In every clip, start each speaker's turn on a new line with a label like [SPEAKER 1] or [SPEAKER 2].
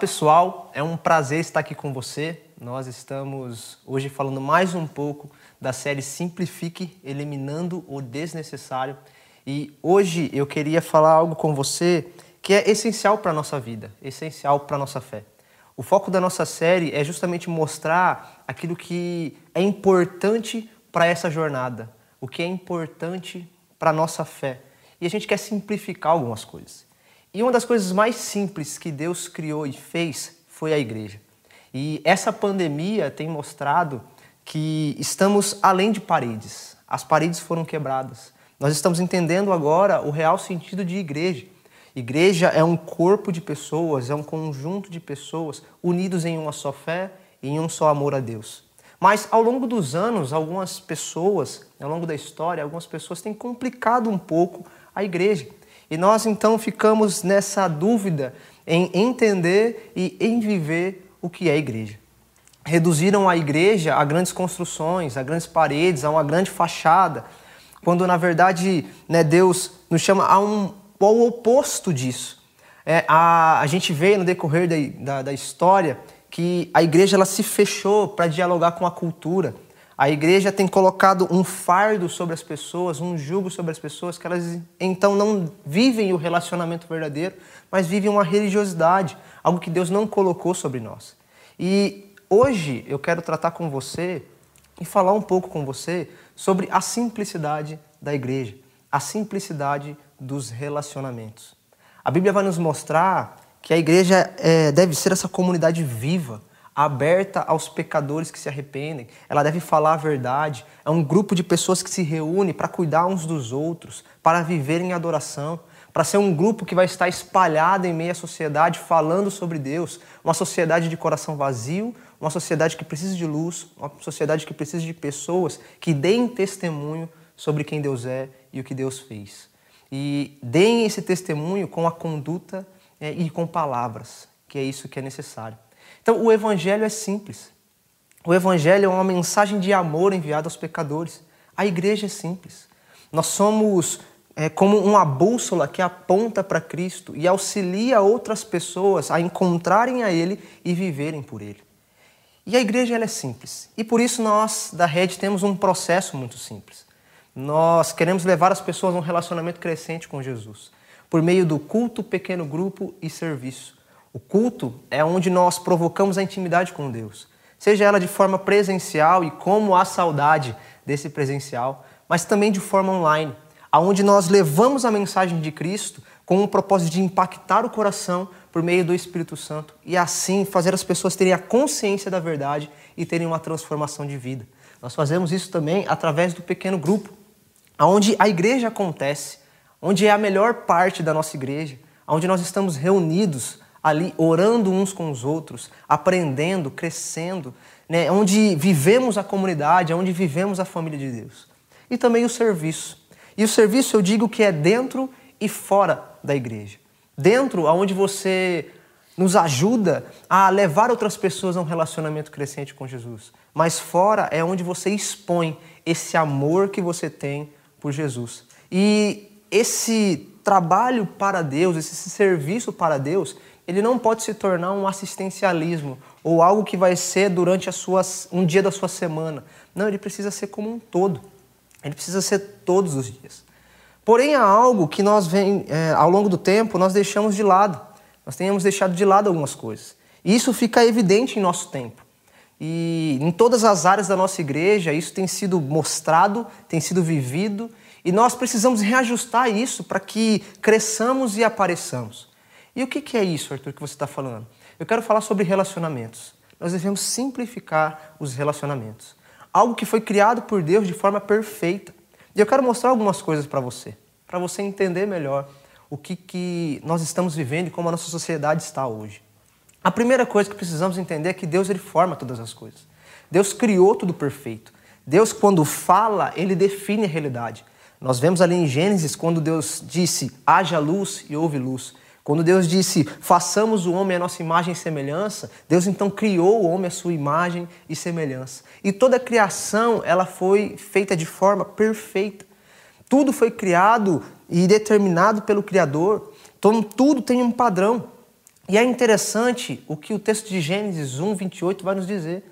[SPEAKER 1] Pessoal, é um prazer estar aqui com você. Nós estamos hoje falando mais um pouco da série Simplifique, eliminando o desnecessário. E hoje eu queria falar algo com você que é essencial para a nossa vida, essencial para a nossa fé. O foco da nossa série é justamente mostrar aquilo que é importante para essa jornada, o que é importante para a nossa fé. E a gente quer simplificar algumas coisas. E uma das coisas mais simples que Deus criou e fez foi a igreja. E essa pandemia tem mostrado que estamos além de paredes. As paredes foram quebradas. Nós estamos entendendo agora o real sentido de igreja. Igreja é um corpo de pessoas, é um conjunto de pessoas unidos em uma só fé e em um só amor a Deus. Mas ao longo dos anos, algumas pessoas, ao longo da história, algumas pessoas têm complicado um pouco a igreja. E nós então ficamos nessa dúvida em entender e em viver o que é igreja. Reduziram a igreja a grandes construções, a grandes paredes, a uma grande fachada, quando na verdade né, Deus nos chama a um, ao oposto disso. É, a, a gente vê no decorrer da, da, da história que a igreja ela se fechou para dialogar com a cultura a igreja tem colocado um fardo sobre as pessoas, um jugo sobre as pessoas, que elas então não vivem o relacionamento verdadeiro, mas vivem uma religiosidade, algo que Deus não colocou sobre nós. E hoje eu quero tratar com você e falar um pouco com você sobre a simplicidade da igreja, a simplicidade dos relacionamentos. A Bíblia vai nos mostrar que a igreja é, deve ser essa comunidade viva, aberta aos pecadores que se arrependem, ela deve falar a verdade. É um grupo de pessoas que se reúne para cuidar uns dos outros, para viver em adoração, para ser um grupo que vai estar espalhado em meio à sociedade falando sobre Deus, uma sociedade de coração vazio, uma sociedade que precisa de luz, uma sociedade que precisa de pessoas que deem testemunho sobre quem Deus é e o que Deus fez. E deem esse testemunho com a conduta é, e com palavras, que é isso que é necessário. Então, o Evangelho é simples. O Evangelho é uma mensagem de amor enviada aos pecadores. A igreja é simples. Nós somos é, como uma bússola que aponta para Cristo e auxilia outras pessoas a encontrarem a Ele e viverem por Ele. E a igreja ela é simples. E por isso nós, da rede, temos um processo muito simples. Nós queremos levar as pessoas a um relacionamento crescente com Jesus, por meio do culto, pequeno grupo e serviço. O culto é onde nós provocamos a intimidade com Deus, seja ela de forma presencial e como a saudade desse presencial, mas também de forma online, aonde nós levamos a mensagem de Cristo com o propósito de impactar o coração por meio do Espírito Santo e assim fazer as pessoas terem a consciência da verdade e terem uma transformação de vida. Nós fazemos isso também através do pequeno grupo, aonde a igreja acontece, onde é a melhor parte da nossa igreja, onde nós estamos reunidos ali orando uns com os outros, aprendendo, crescendo, né? onde vivemos a comunidade, onde vivemos a família de Deus. E também o serviço. E o serviço eu digo que é dentro e fora da igreja. Dentro, aonde você nos ajuda a levar outras pessoas a um relacionamento crescente com Jesus. Mas fora é onde você expõe esse amor que você tem por Jesus. E esse trabalho para Deus, esse serviço para Deus, ele não pode se tornar um assistencialismo ou algo que vai ser durante suas, um dia da sua semana. Não, ele precisa ser como um todo. Ele precisa ser todos os dias. Porém, há algo que nós vem, é, ao longo do tempo nós deixamos de lado. Nós temos deixado de lado algumas coisas. E isso fica evidente em nosso tempo. E em todas as áreas da nossa igreja, isso tem sido mostrado, tem sido vivido, e nós precisamos reajustar isso para que cresçamos e apareçamos. E o que é isso, Arthur, que você está falando? Eu quero falar sobre relacionamentos. Nós devemos simplificar os relacionamentos. Algo que foi criado por Deus de forma perfeita. E eu quero mostrar algumas coisas para você, para você entender melhor o que, que nós estamos vivendo e como a nossa sociedade está hoje. A primeira coisa que precisamos entender é que Deus ele forma todas as coisas. Deus criou tudo perfeito. Deus, quando fala, ele define a realidade. Nós vemos ali em Gênesis, quando Deus disse: haja luz e houve luz. Quando Deus disse, façamos o homem a nossa imagem e semelhança, Deus então criou o homem a sua imagem e semelhança. E toda a criação, ela foi feita de forma perfeita. Tudo foi criado e determinado pelo Criador. Então, tudo tem um padrão. E é interessante o que o texto de Gênesis 1, 28 vai nos dizer.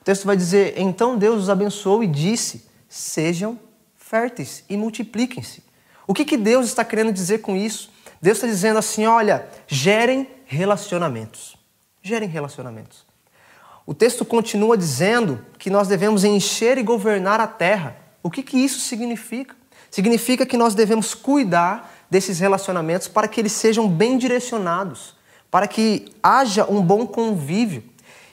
[SPEAKER 1] O texto vai dizer: Então Deus os abençoou e disse: Sejam férteis e multipliquem-se. O que, que Deus está querendo dizer com isso? Deus está dizendo assim: olha, gerem relacionamentos. Gerem relacionamentos. O texto continua dizendo que nós devemos encher e governar a terra. O que, que isso significa? Significa que nós devemos cuidar desses relacionamentos para que eles sejam bem direcionados, para que haja um bom convívio.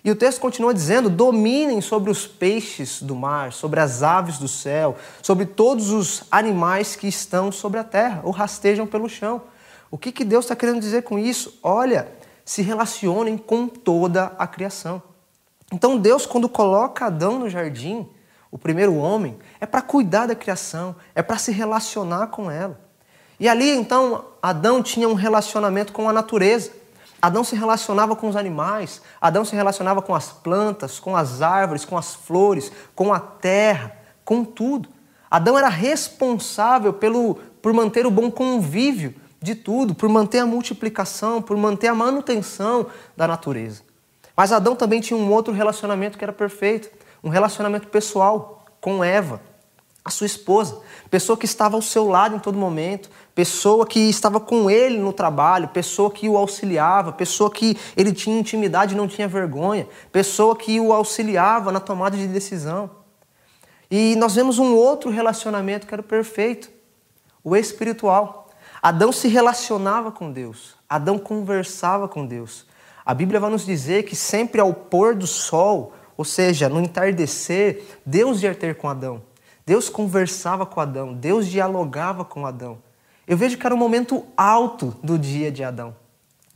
[SPEAKER 1] E o texto continua dizendo: dominem sobre os peixes do mar, sobre as aves do céu, sobre todos os animais que estão sobre a terra ou rastejam pelo chão. O que, que Deus está querendo dizer com isso? Olha, se relacionem com toda a criação. Então, Deus, quando coloca Adão no jardim, o primeiro homem, é para cuidar da criação, é para se relacionar com ela. E ali, então, Adão tinha um relacionamento com a natureza. Adão se relacionava com os animais, Adão se relacionava com as plantas, com as árvores, com as flores, com a terra, com tudo. Adão era responsável pelo, por manter o bom convívio de tudo, por manter a multiplicação, por manter a manutenção da natureza. Mas Adão também tinha um outro relacionamento que era perfeito, um relacionamento pessoal com Eva, a sua esposa, pessoa que estava ao seu lado em todo momento, pessoa que estava com ele no trabalho, pessoa que o auxiliava, pessoa que ele tinha intimidade e não tinha vergonha, pessoa que o auxiliava na tomada de decisão. E nós vemos um outro relacionamento que era perfeito, o espiritual. Adão se relacionava com Deus, Adão conversava com Deus. A Bíblia vai nos dizer que sempre ao pôr do sol, ou seja, no entardecer, Deus ia ter com Adão. Deus conversava com Adão, Deus dialogava com Adão. Eu vejo que era um momento alto do dia de Adão.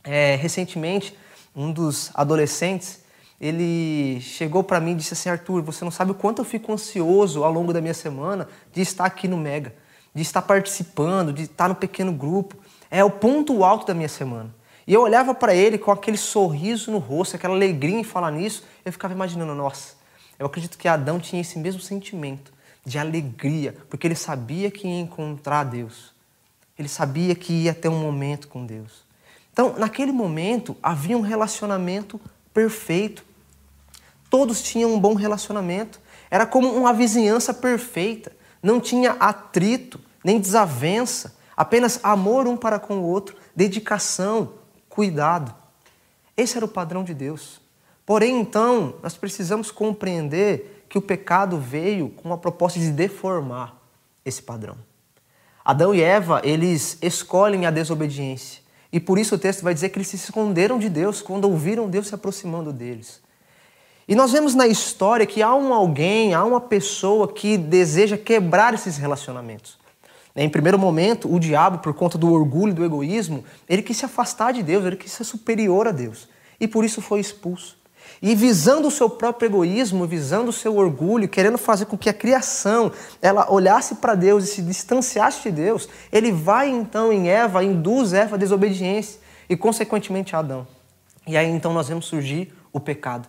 [SPEAKER 1] É, recentemente, um dos adolescentes, ele chegou para mim e disse assim, Arthur, você não sabe o quanto eu fico ansioso ao longo da minha semana de estar aqui no Mega, de estar participando, de estar no pequeno grupo. É o ponto alto da minha semana. E eu olhava para ele com aquele sorriso no rosto, aquela alegria em falar nisso, eu ficava imaginando, nossa, eu acredito que Adão tinha esse mesmo sentimento de alegria, porque ele sabia que ia encontrar Deus. Ele sabia que ia ter um momento com Deus. Então, naquele momento, havia um relacionamento perfeito. Todos tinham um bom relacionamento. Era como uma vizinhança perfeita. Não tinha atrito, nem desavença, apenas amor um para com o outro, dedicação, cuidado. Esse era o padrão de Deus. Porém, então, nós precisamos compreender que o pecado veio com a proposta de deformar esse padrão. Adão e Eva, eles escolhem a desobediência. E por isso o texto vai dizer que eles se esconderam de Deus quando ouviram Deus se aproximando deles. E nós vemos na história que há um alguém, há uma pessoa que deseja quebrar esses relacionamentos. Em primeiro momento, o diabo, por conta do orgulho, do egoísmo, ele quis se afastar de Deus, ele quis ser superior a Deus. E por isso foi expulso. E visando o seu próprio egoísmo, visando o seu orgulho, querendo fazer com que a criação ela olhasse para Deus e se distanciasse de Deus, ele vai então em Eva, induz Eva à desobediência e consequentemente a Adão. E aí então nós vemos surgir o pecado.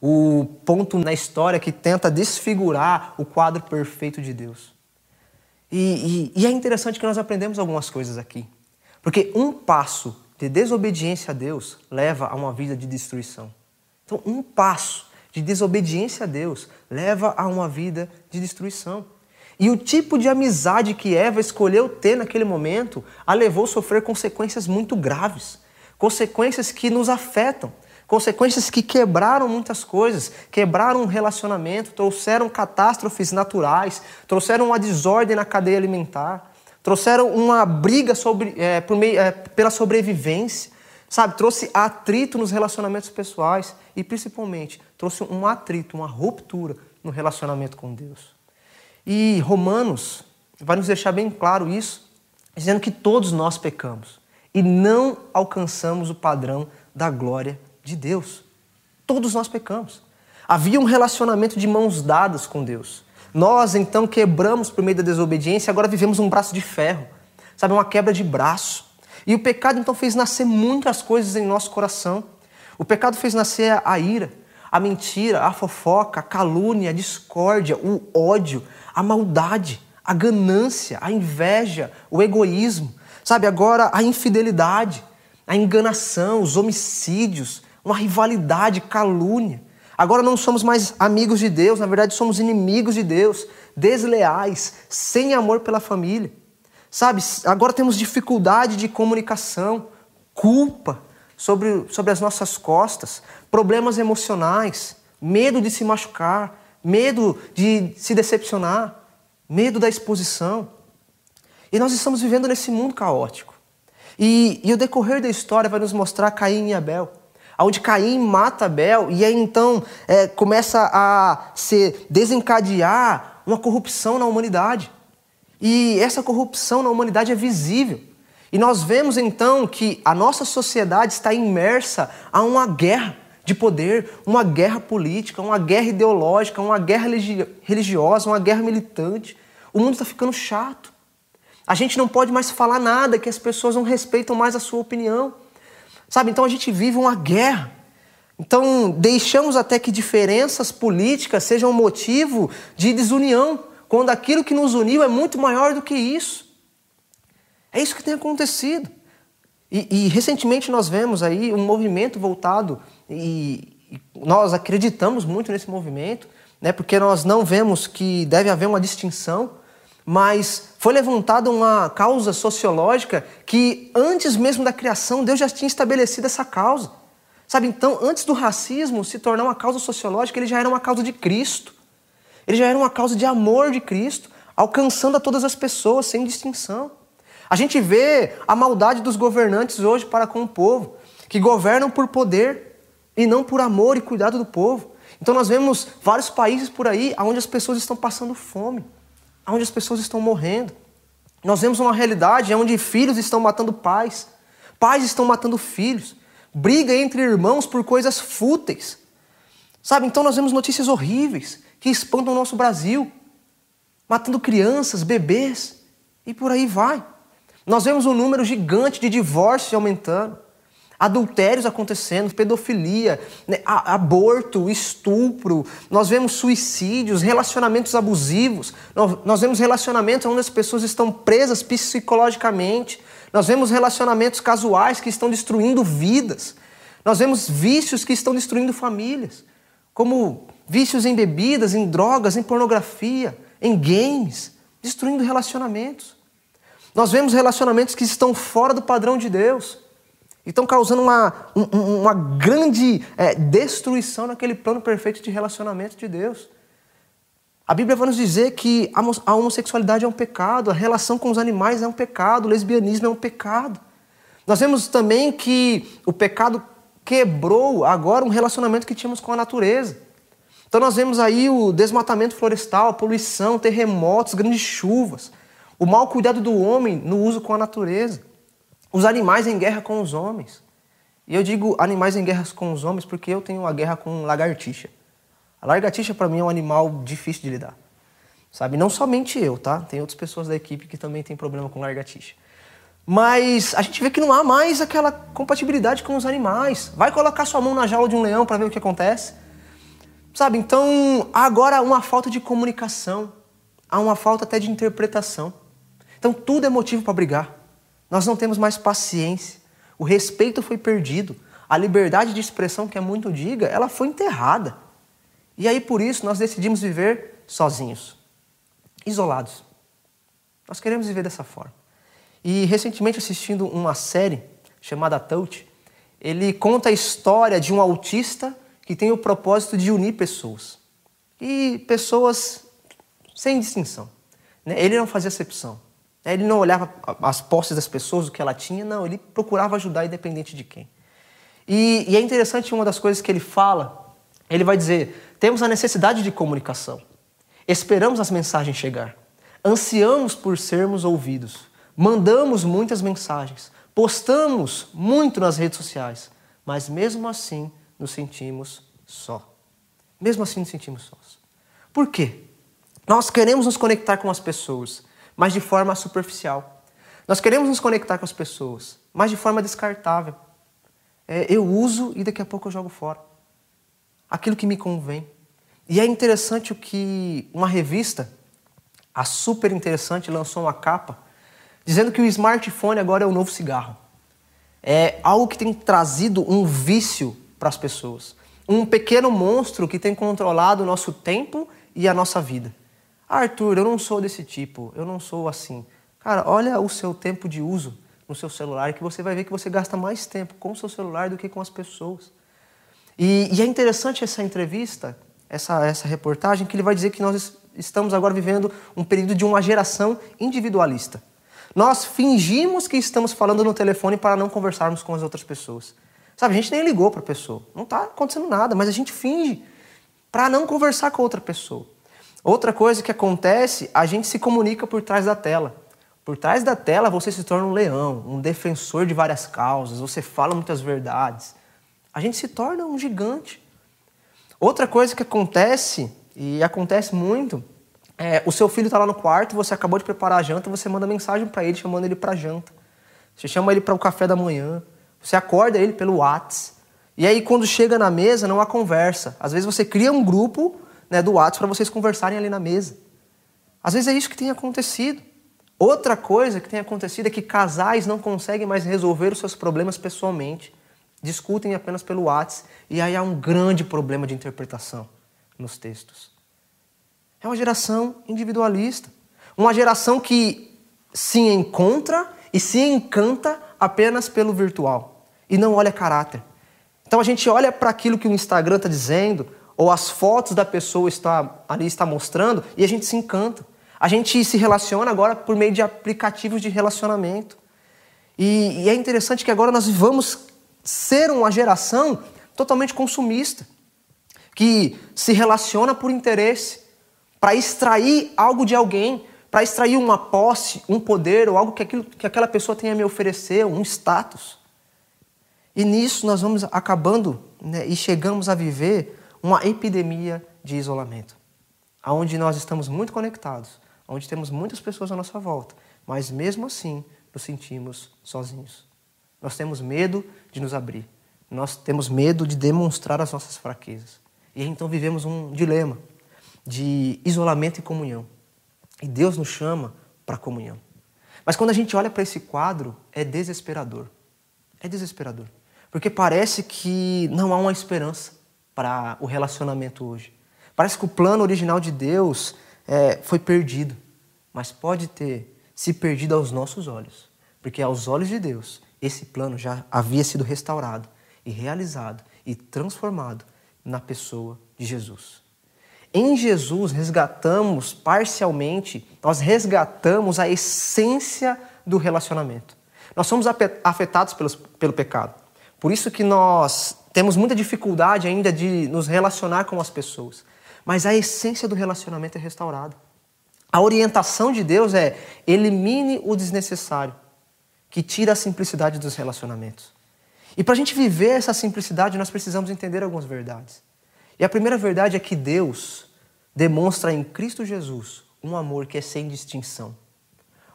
[SPEAKER 1] O ponto na história que tenta desfigurar o quadro perfeito de Deus. E, e, e é interessante que nós aprendemos algumas coisas aqui. Porque um passo de desobediência a Deus leva a uma vida de destruição. Então, um passo de desobediência a Deus leva a uma vida de destruição. E o tipo de amizade que Eva escolheu ter naquele momento a levou a sofrer consequências muito graves, consequências que nos afetam, Consequências que quebraram muitas coisas, quebraram um relacionamento, trouxeram catástrofes naturais, trouxeram uma desordem na cadeia alimentar, trouxeram uma briga sobre, é, meio, é, pela sobrevivência, sabe? Trouxe atrito nos relacionamentos pessoais e, principalmente, trouxe um atrito, uma ruptura no relacionamento com Deus. E Romanos vai nos deixar bem claro isso, dizendo que todos nós pecamos e não alcançamos o padrão da glória de Deus. Todos nós pecamos. Havia um relacionamento de mãos dadas com Deus. Nós então quebramos por meio da desobediência, agora vivemos um braço de ferro, sabe, uma quebra de braço. E o pecado então fez nascer muitas coisas em nosso coração. O pecado fez nascer a ira, a mentira, a fofoca, a calúnia, a discórdia, o ódio, a maldade, a ganância, a inveja, o egoísmo, sabe, agora a infidelidade. a enganação, os homicídios, uma rivalidade, calúnia. Agora não somos mais amigos de Deus, na verdade somos inimigos de Deus, desleais, sem amor pela família. Sabe, agora temos dificuldade de comunicação, culpa sobre, sobre as nossas costas, problemas emocionais, medo de se machucar, medo de se decepcionar, medo da exposição. E nós estamos vivendo nesse mundo caótico. E, e o decorrer da história vai nos mostrar Caim e Abel onde Caim mata Abel e aí então é, começa a se desencadear uma corrupção na humanidade. E essa corrupção na humanidade é visível. E nós vemos então que a nossa sociedade está imersa a uma guerra de poder, uma guerra política, uma guerra ideológica, uma guerra religiosa, uma guerra militante. O mundo está ficando chato. A gente não pode mais falar nada que as pessoas não respeitam mais a sua opinião. Sabe? Então a gente vive uma guerra. Então deixamos até que diferenças políticas sejam motivo de desunião, quando aquilo que nos uniu é muito maior do que isso. É isso que tem acontecido. E, e recentemente nós vemos aí um movimento voltado, e, e nós acreditamos muito nesse movimento, né, porque nós não vemos que deve haver uma distinção mas foi levantada uma causa sociológica que antes mesmo da criação Deus já tinha estabelecido essa causa. Sabe, então, antes do racismo se tornar uma causa sociológica, ele já era uma causa de Cristo. Ele já era uma causa de amor de Cristo, alcançando a todas as pessoas sem distinção. A gente vê a maldade dos governantes hoje para com o povo, que governam por poder e não por amor e cuidado do povo. Então nós vemos vários países por aí onde as pessoas estão passando fome onde as pessoas estão morrendo. Nós vemos uma realidade onde filhos estão matando pais, pais estão matando filhos, briga entre irmãos por coisas fúteis. Sabe, então nós vemos notícias horríveis que espantam o nosso Brasil, matando crianças, bebês e por aí vai. Nós vemos um número gigante de divórcios aumentando adultérios acontecendo, pedofilia, né, aborto, estupro, nós vemos suicídios, relacionamentos abusivos, nós, nós vemos relacionamentos onde as pessoas estão presas psicologicamente, nós vemos relacionamentos casuais que estão destruindo vidas, nós vemos vícios que estão destruindo famílias, como vícios em bebidas, em drogas, em pornografia, em games, destruindo relacionamentos. Nós vemos relacionamentos que estão fora do padrão de Deus e estão causando uma, uma grande é, destruição naquele plano perfeito de relacionamento de Deus. A Bíblia vai nos dizer que a homossexualidade é um pecado, a relação com os animais é um pecado, o lesbianismo é um pecado. Nós vemos também que o pecado quebrou agora um relacionamento que tínhamos com a natureza. Então nós vemos aí o desmatamento florestal, a poluição, terremotos, grandes chuvas, o mau cuidado do homem no uso com a natureza os animais em guerra com os homens. E eu digo animais em guerra com os homens porque eu tenho uma guerra com lagartixa. A lagartixa para mim é um animal difícil de lidar. Sabe, não somente eu, tá? Tem outras pessoas da equipe que também têm problema com lagartixa. Mas a gente vê que não há mais aquela compatibilidade com os animais. Vai colocar sua mão na jaula de um leão para ver o que acontece. Sabe, então há agora uma falta de comunicação, há uma falta até de interpretação. Então tudo é motivo para brigar. Nós não temos mais paciência. O respeito foi perdido. A liberdade de expressão, que é muito diga, ela foi enterrada. E aí por isso nós decidimos viver sozinhos, isolados. Nós queremos viver dessa forma. E recentemente assistindo uma série chamada Touch, ele conta a história de um autista que tem o propósito de unir pessoas. E pessoas sem distinção. Né? Ele não fazia acepção. Ele não olhava as posses das pessoas, o que ela tinha, não, ele procurava ajudar independente de quem. E, e é interessante uma das coisas que ele fala, ele vai dizer, temos a necessidade de comunicação, esperamos as mensagens chegar, ansiamos por sermos ouvidos, mandamos muitas mensagens, postamos muito nas redes sociais, mas mesmo assim nos sentimos só. Mesmo assim nos sentimos sós. Por quê? Nós queremos nos conectar com as pessoas, mas de forma superficial. Nós queremos nos conectar com as pessoas, mas de forma descartável. É, eu uso e daqui a pouco eu jogo fora. Aquilo que me convém. E é interessante o que uma revista, a super interessante, lançou uma capa dizendo que o smartphone agora é o novo cigarro. é algo que tem trazido um vício para as pessoas. Um pequeno monstro que tem controlado o nosso tempo e a nossa vida. Arthur, eu não sou desse tipo, eu não sou assim. Cara, olha o seu tempo de uso no seu celular que você vai ver que você gasta mais tempo com o seu celular do que com as pessoas. E, e é interessante essa entrevista, essa, essa reportagem, que ele vai dizer que nós estamos agora vivendo um período de uma geração individualista. Nós fingimos que estamos falando no telefone para não conversarmos com as outras pessoas. Sabe, a gente nem ligou para a pessoa. Não está acontecendo nada, mas a gente finge para não conversar com outra pessoa. Outra coisa que acontece, a gente se comunica por trás da tela. Por trás da tela você se torna um leão, um defensor de várias causas, você fala muitas verdades. A gente se torna um gigante. Outra coisa que acontece, e acontece muito, é, o seu filho está lá no quarto, você acabou de preparar a janta, você manda mensagem para ele chamando ele para janta. Você chama ele para o café da manhã, você acorda ele pelo WhatsApp. E aí quando chega na mesa não há conversa. Às vezes você cria um grupo né, do WhatsApp para vocês conversarem ali na mesa. Às vezes é isso que tem acontecido. Outra coisa que tem acontecido é que casais não conseguem mais resolver os seus problemas pessoalmente. Discutem apenas pelo WhatsApp e aí há um grande problema de interpretação nos textos. É uma geração individualista. Uma geração que se encontra e se encanta apenas pelo virtual e não olha caráter. Então a gente olha para aquilo que o Instagram está dizendo, ou as fotos da pessoa está, ali está mostrando, e a gente se encanta. A gente se relaciona agora por meio de aplicativos de relacionamento. E, e é interessante que agora nós vamos ser uma geração totalmente consumista, que se relaciona por interesse, para extrair algo de alguém, para extrair uma posse, um poder ou algo que, aquilo, que aquela pessoa tenha a me oferecer, um status. E nisso nós vamos acabando né, e chegamos a viver uma epidemia de isolamento, aonde nós estamos muito conectados, onde temos muitas pessoas à nossa volta, mas mesmo assim nos sentimos sozinhos. Nós temos medo de nos abrir, nós temos medo de demonstrar as nossas fraquezas. E então vivemos um dilema de isolamento e comunhão. E Deus nos chama para comunhão. Mas quando a gente olha para esse quadro, é desesperador. É desesperador. Porque parece que não há uma esperança para o relacionamento hoje. Parece que o plano original de Deus é, foi perdido. Mas pode ter se perdido aos nossos olhos. Porque aos olhos de Deus, esse plano já havia sido restaurado e realizado e transformado na pessoa de Jesus. Em Jesus resgatamos parcialmente, nós resgatamos a essência do relacionamento. Nós somos afetados pelos, pelo pecado. Por isso que nós temos muita dificuldade ainda de nos relacionar com as pessoas. Mas a essência do relacionamento é restaurada. A orientação de Deus é elimine o desnecessário, que tira a simplicidade dos relacionamentos. E para a gente viver essa simplicidade, nós precisamos entender algumas verdades. E a primeira verdade é que Deus demonstra em Cristo Jesus um amor que é sem distinção,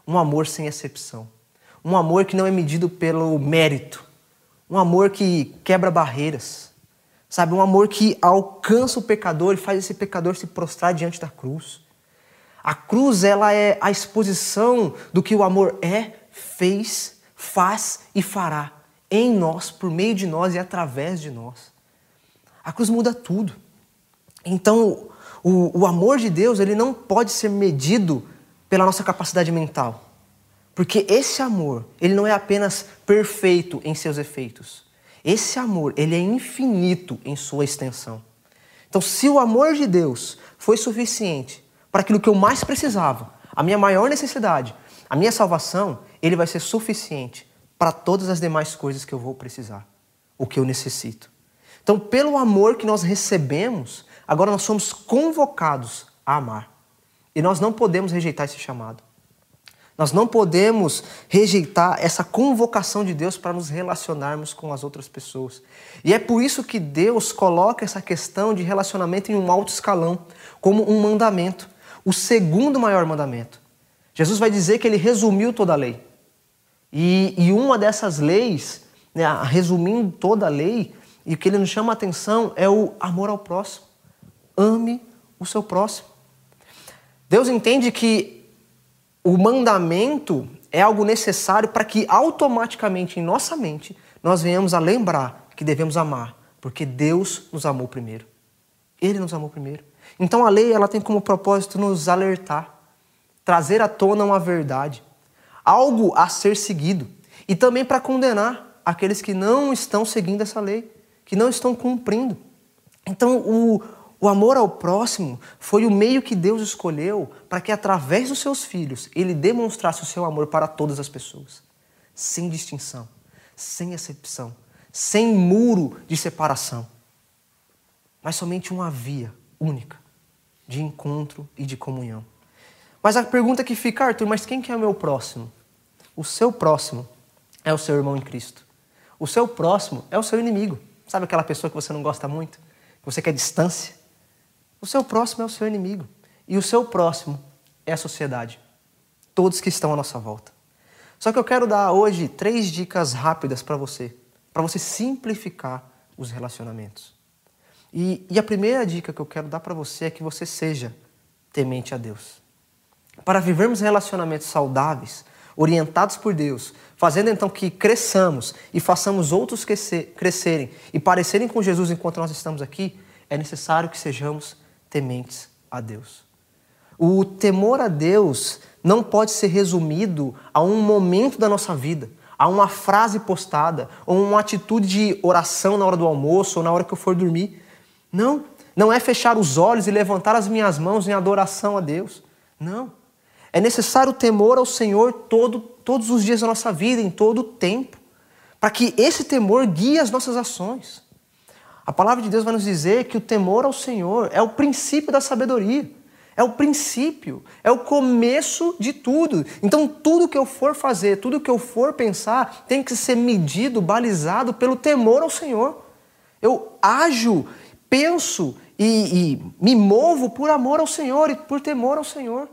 [SPEAKER 1] um amor sem exceção, um amor que não é medido pelo mérito, um amor que quebra barreiras, sabe? Um amor que alcança o pecador e faz esse pecador se prostrar diante da cruz. A cruz ela é a exposição do que o amor é, fez, faz e fará em nós, por meio de nós e através de nós. A cruz muda tudo. Então, o, o amor de Deus ele não pode ser medido pela nossa capacidade mental. Porque esse amor, ele não é apenas perfeito em seus efeitos. Esse amor, ele é infinito em sua extensão. Então, se o amor de Deus foi suficiente para aquilo que eu mais precisava, a minha maior necessidade, a minha salvação, ele vai ser suficiente para todas as demais coisas que eu vou precisar, o que eu necessito. Então, pelo amor que nós recebemos, agora nós somos convocados a amar. E nós não podemos rejeitar esse chamado. Nós não podemos rejeitar essa convocação de Deus para nos relacionarmos com as outras pessoas. E é por isso que Deus coloca essa questão de relacionamento em um alto escalão, como um mandamento, o segundo maior mandamento. Jesus vai dizer que ele resumiu toda a lei. E, e uma dessas leis, né, resumindo toda a lei, e o que ele nos chama a atenção é o amor ao próximo. Ame o seu próximo. Deus entende que o mandamento é algo necessário para que automaticamente em nossa mente nós venhamos a lembrar que devemos amar, porque Deus nos amou primeiro. Ele nos amou primeiro. Então a lei ela tem como propósito nos alertar, trazer à tona uma verdade, algo a ser seguido, e também para condenar aqueles que não estão seguindo essa lei, que não estão cumprindo. Então o, o amor ao próximo foi o meio que Deus escolheu para que, através dos seus filhos, ele demonstrasse o seu amor para todas as pessoas, sem distinção, sem exceção, sem muro de separação, mas somente uma via única de encontro e de comunhão. Mas a pergunta que fica, Arthur, mas quem que é o meu próximo? O seu próximo é o seu irmão em Cristo. O seu próximo é o seu inimigo. Sabe aquela pessoa que você não gosta muito? Que você quer distância? O seu próximo é o seu inimigo. E o seu próximo é a sociedade. Todos que estão à nossa volta. Só que eu quero dar hoje três dicas rápidas para você, para você simplificar os relacionamentos. E, e, a primeira dica que eu quero dar para você é que você seja temente a Deus. Para vivermos relacionamentos saudáveis, orientados por Deus, fazendo então que cresçamos e façamos outros crescer, crescerem e parecerem com Jesus enquanto nós estamos aqui, é necessário que sejamos tementes a Deus. O temor a Deus não pode ser resumido a um momento da nossa vida, a uma frase postada, ou uma atitude de oração na hora do almoço ou na hora que eu for dormir. Não, não é fechar os olhos e levantar as minhas mãos em adoração a Deus. Não. É necessário temor ao Senhor todo, todos os dias da nossa vida, em todo o tempo, para que esse temor guie as nossas ações. A palavra de Deus vai nos dizer que o temor ao Senhor é o princípio da sabedoria. É o princípio, é o começo de tudo. Então, tudo que eu for fazer, tudo que eu for pensar, tem que ser medido, balizado pelo temor ao Senhor. Eu ajo, penso e, e me movo por amor ao Senhor e por temor ao Senhor.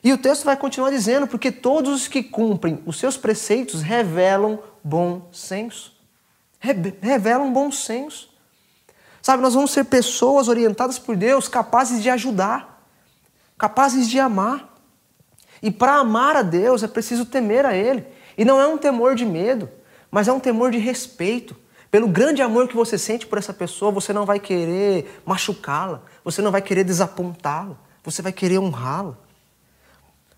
[SPEAKER 1] E o texto vai continuar dizendo: porque todos os que cumprem os seus preceitos revelam bom senso. Revelam bom senso. Sabe, nós vamos ser pessoas orientadas por Deus, capazes de ajudar, capazes de amar. E para amar a Deus é preciso temer a Ele. E não é um temor de medo, mas é um temor de respeito. Pelo grande amor que você sente por essa pessoa, você não vai querer machucá-la, você não vai querer desapontá-la, você vai querer honrá-la.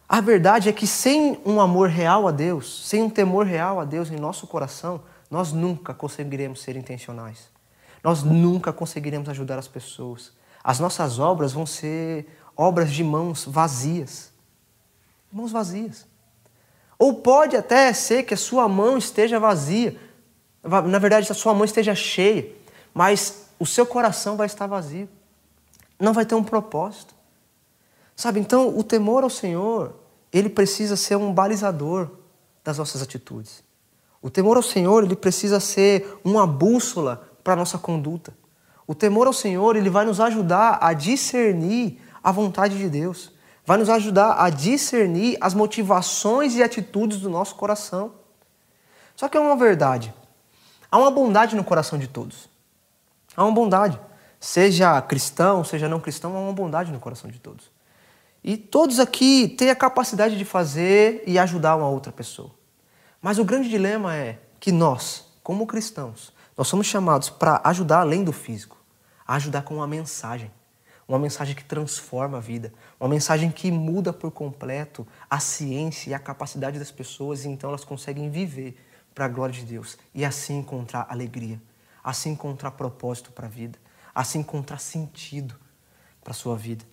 [SPEAKER 1] A verdade é que sem um amor real a Deus, sem um temor real a Deus em nosso coração, nós nunca conseguiremos ser intencionais nós nunca conseguiremos ajudar as pessoas. As nossas obras vão ser obras de mãos vazias. Mãos vazias. Ou pode até ser que a sua mão esteja vazia. Na verdade, a sua mão esteja cheia, mas o seu coração vai estar vazio. Não vai ter um propósito. Sabe, então o temor ao Senhor, ele precisa ser um balizador das nossas atitudes. O temor ao Senhor, ele precisa ser uma bússola para a nossa conduta. O temor ao Senhor, ele vai nos ajudar a discernir a vontade de Deus. Vai nos ajudar a discernir as motivações e atitudes do nosso coração. Só que é uma verdade. Há uma bondade no coração de todos. Há uma bondade. Seja cristão, seja não cristão, há uma bondade no coração de todos. E todos aqui têm a capacidade de fazer e ajudar uma outra pessoa. Mas o grande dilema é que nós, como cristãos, nós somos chamados para ajudar além do físico, ajudar com uma mensagem. Uma mensagem que transforma a vida, uma mensagem que muda por completo a ciência e a capacidade das pessoas, e então elas conseguem viver para a glória de Deus e assim encontrar alegria, assim encontrar propósito para a vida, assim encontrar sentido para a sua vida.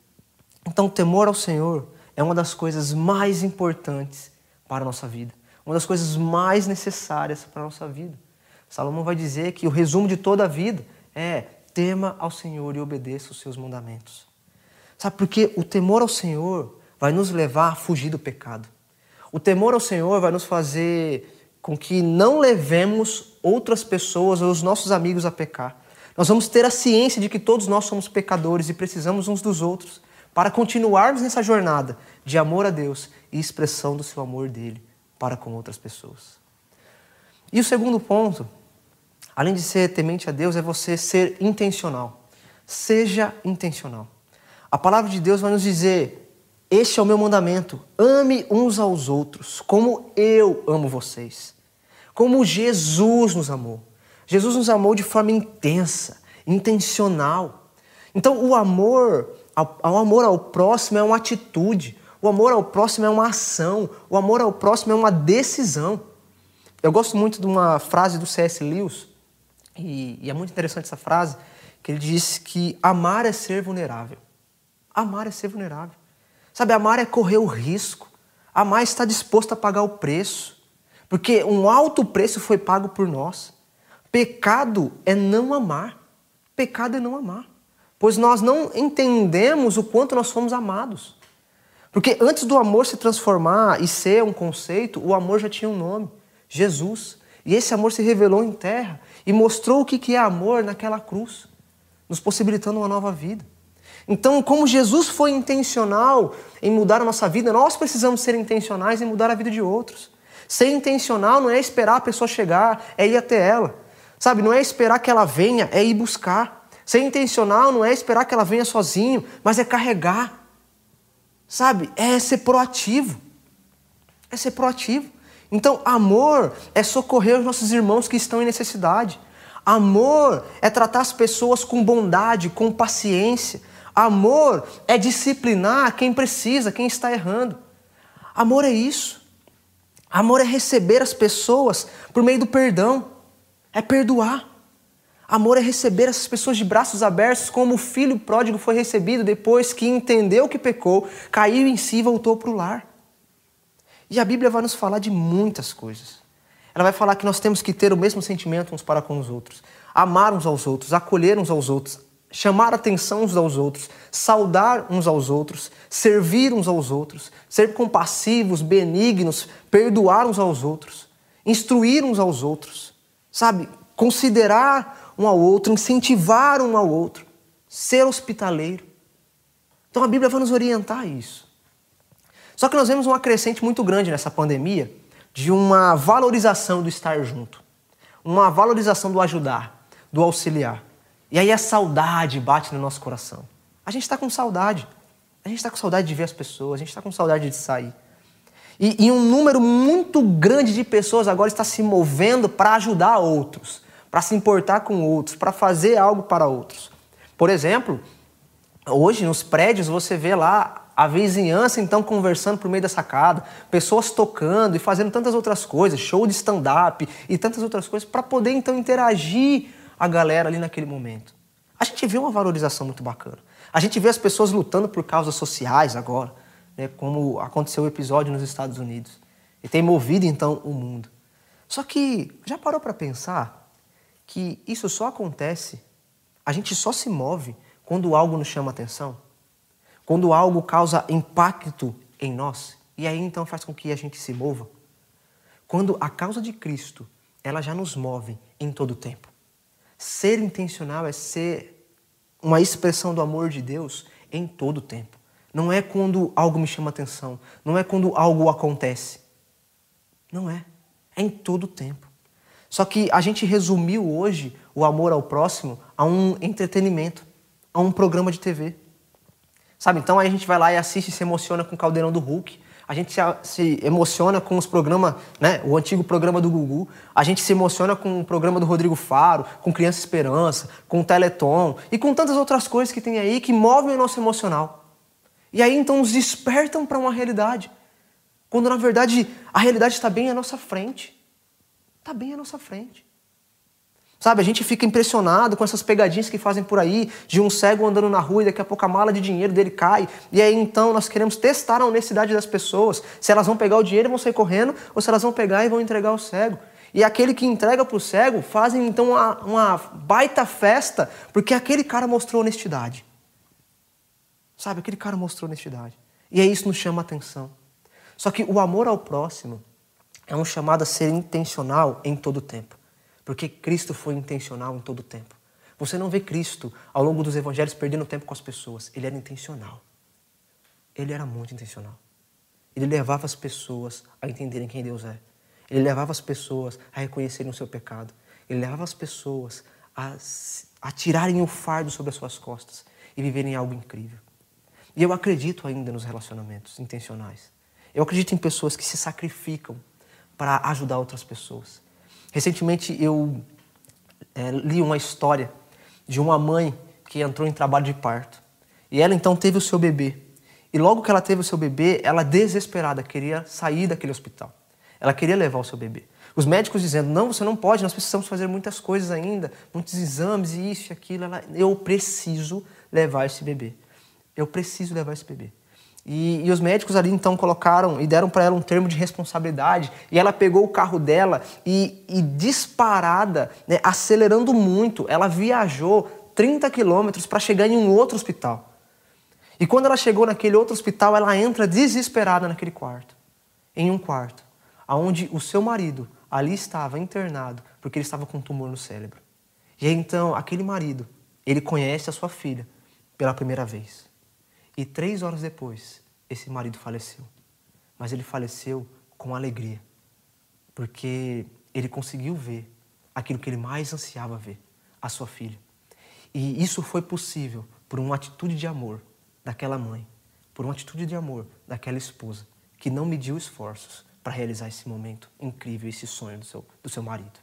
[SPEAKER 1] Então, o temor ao Senhor é uma das coisas mais importantes para a nossa vida, uma das coisas mais necessárias para a nossa vida. Salomão vai dizer que o resumo de toda a vida é tema ao Senhor e obedeça os seus mandamentos. Sabe por quê? O temor ao Senhor vai nos levar a fugir do pecado. O temor ao Senhor vai nos fazer com que não levemos outras pessoas ou os nossos amigos a pecar. Nós vamos ter a ciência de que todos nós somos pecadores e precisamos uns dos outros para continuarmos nessa jornada de amor a Deus e expressão do seu amor dele para com outras pessoas. E o segundo ponto, além de ser temente a Deus, é você ser intencional. Seja intencional. A palavra de Deus vai nos dizer: Este é o meu mandamento: ame uns aos outros, como eu amo vocês. Como Jesus nos amou. Jesus nos amou de forma intensa, intencional. Então, o amor, o amor ao próximo é uma atitude, o amor ao próximo é uma ação, o amor ao próximo é uma decisão. Eu gosto muito de uma frase do C.S. Lewis, e, e é muito interessante essa frase, que ele diz que amar é ser vulnerável. Amar é ser vulnerável. Sabe, amar é correr o risco. Amar é estar disposto a pagar o preço. Porque um alto preço foi pago por nós. Pecado é não amar. Pecado é não amar. Pois nós não entendemos o quanto nós fomos amados. Porque antes do amor se transformar e ser um conceito, o amor já tinha um nome: Jesus. E esse amor se revelou em terra e mostrou o que é amor naquela cruz, nos possibilitando uma nova vida. Então, como Jesus foi intencional em mudar a nossa vida, nós precisamos ser intencionais em mudar a vida de outros. Ser intencional não é esperar a pessoa chegar, é ir até ela. Sabe, não é esperar que ela venha, é ir buscar. Ser intencional não é esperar que ela venha sozinho, mas é carregar. Sabe, é ser proativo. É ser proativo. Então, amor é socorrer os nossos irmãos que estão em necessidade. Amor é tratar as pessoas com bondade, com paciência. Amor é disciplinar quem precisa, quem está errando. Amor é isso. Amor é receber as pessoas por meio do perdão, é perdoar. Amor é receber essas pessoas de braços abertos, como o filho pródigo foi recebido depois que entendeu que pecou, caiu em si e voltou para o lar. E a Bíblia vai nos falar de muitas coisas. Ela vai falar que nós temos que ter o mesmo sentimento uns para com os outros, amar uns aos outros, acolher uns aos outros, chamar atenção uns aos outros, saudar uns aos outros, servir uns aos outros, ser compassivos, benignos, perdoar uns aos outros, instruir uns aos outros, sabe? Considerar um ao outro, incentivar um ao outro, ser hospitaleiro. Então a Bíblia vai nos orientar a isso. Só que nós vemos uma crescente muito grande nessa pandemia de uma valorização do estar junto, uma valorização do ajudar, do auxiliar. E aí a saudade bate no nosso coração. A gente está com saudade. A gente está com saudade de ver as pessoas, a gente está com saudade de sair. E, e, um número muito grande de pessoas agora está se movendo para ajudar outros, para se importar com outros, para fazer algo para outros. Por exemplo, hoje nos prédios você vê lá a vizinhança então conversando por meio da sacada, pessoas tocando e fazendo tantas outras coisas, show de stand-up e tantas outras coisas para poder então interagir a galera ali naquele momento. A gente vê uma valorização muito bacana. A gente vê as pessoas lutando por causas sociais agora, né, como aconteceu o episódio nos Estados Unidos. E tem movido então o mundo. Só que já parou para pensar que isso só acontece, a gente só se move quando algo nos chama atenção? Quando algo causa impacto em nós? E aí então faz com que a gente se mova? Quando a causa de Cristo, ela já nos move em todo o tempo. Ser intencional é ser uma expressão do amor de Deus em todo o tempo. Não é quando algo me chama atenção, não é quando algo acontece. Não é. É em todo o tempo. Só que a gente resumiu hoje o amor ao próximo a um entretenimento, a um programa de TV. Sabe? Então aí a gente vai lá e assiste e se emociona com o Caldeirão do Hulk, a gente se, se emociona com os programas, né? O antigo programa do Gugu. A gente se emociona com o programa do Rodrigo Faro, com Criança Esperança, com o Teleton e com tantas outras coisas que tem aí que movem o nosso emocional. E aí então nos despertam para uma realidade. Quando na verdade a realidade está bem à nossa frente. Está bem à nossa frente. Sabe, a gente fica impressionado com essas pegadinhas que fazem por aí, de um cego andando na rua e daqui a pouco a mala de dinheiro dele cai. E aí então nós queremos testar a honestidade das pessoas, se elas vão pegar o dinheiro e vão sair correndo, ou se elas vão pegar e vão entregar ao cego. E aquele que entrega para o cego fazem então uma, uma baita festa, porque aquele cara mostrou honestidade. Sabe, aquele cara mostrou honestidade. E aí isso nos chama a atenção. Só que o amor ao próximo é um chamado a ser intencional em todo o tempo. Porque Cristo foi intencional em todo o tempo. Você não vê Cristo ao longo dos evangelhos perdendo tempo com as pessoas. Ele era intencional. Ele era muito intencional. Ele levava as pessoas a entenderem quem Deus é. Ele levava as pessoas a reconhecerem o seu pecado. Ele levava as pessoas a, a tirarem o fardo sobre as suas costas e viverem algo incrível. E eu acredito ainda nos relacionamentos intencionais. Eu acredito em pessoas que se sacrificam para ajudar outras pessoas. Recentemente eu é, li uma história de uma mãe que entrou em trabalho de parto. E ela então teve o seu bebê. E logo que ela teve o seu bebê, ela desesperada queria sair daquele hospital. Ela queria levar o seu bebê. Os médicos dizendo: não, você não pode, nós precisamos fazer muitas coisas ainda, muitos exames e isso e aquilo. Ela, eu preciso levar esse bebê. Eu preciso levar esse bebê. E, e, os médicos ali então colocaram e deram para ela um termo de responsabilidade. E ela pegou o carro dela e, e disparada, né, acelerando muito, ela viajou 30 quilômetros para chegar em um outro hospital. E quando ela chegou naquele outro hospital, ela entra desesperada naquele quarto. Em um quarto, aonde o seu marido ali estava internado porque ele estava com um tumor no cérebro. E aí, então, aquele marido, ele conhece a sua filha pela primeira vez. E três horas depois, esse marido faleceu. Mas ele faleceu com alegria, porque ele conseguiu ver aquilo que ele mais ansiava ver, a sua filha. E isso foi possível por uma atitude de amor daquela mãe, por uma atitude de amor daquela esposa, que não mediu esforços para realizar esse momento incrível, esse sonho do seu, do seu marido.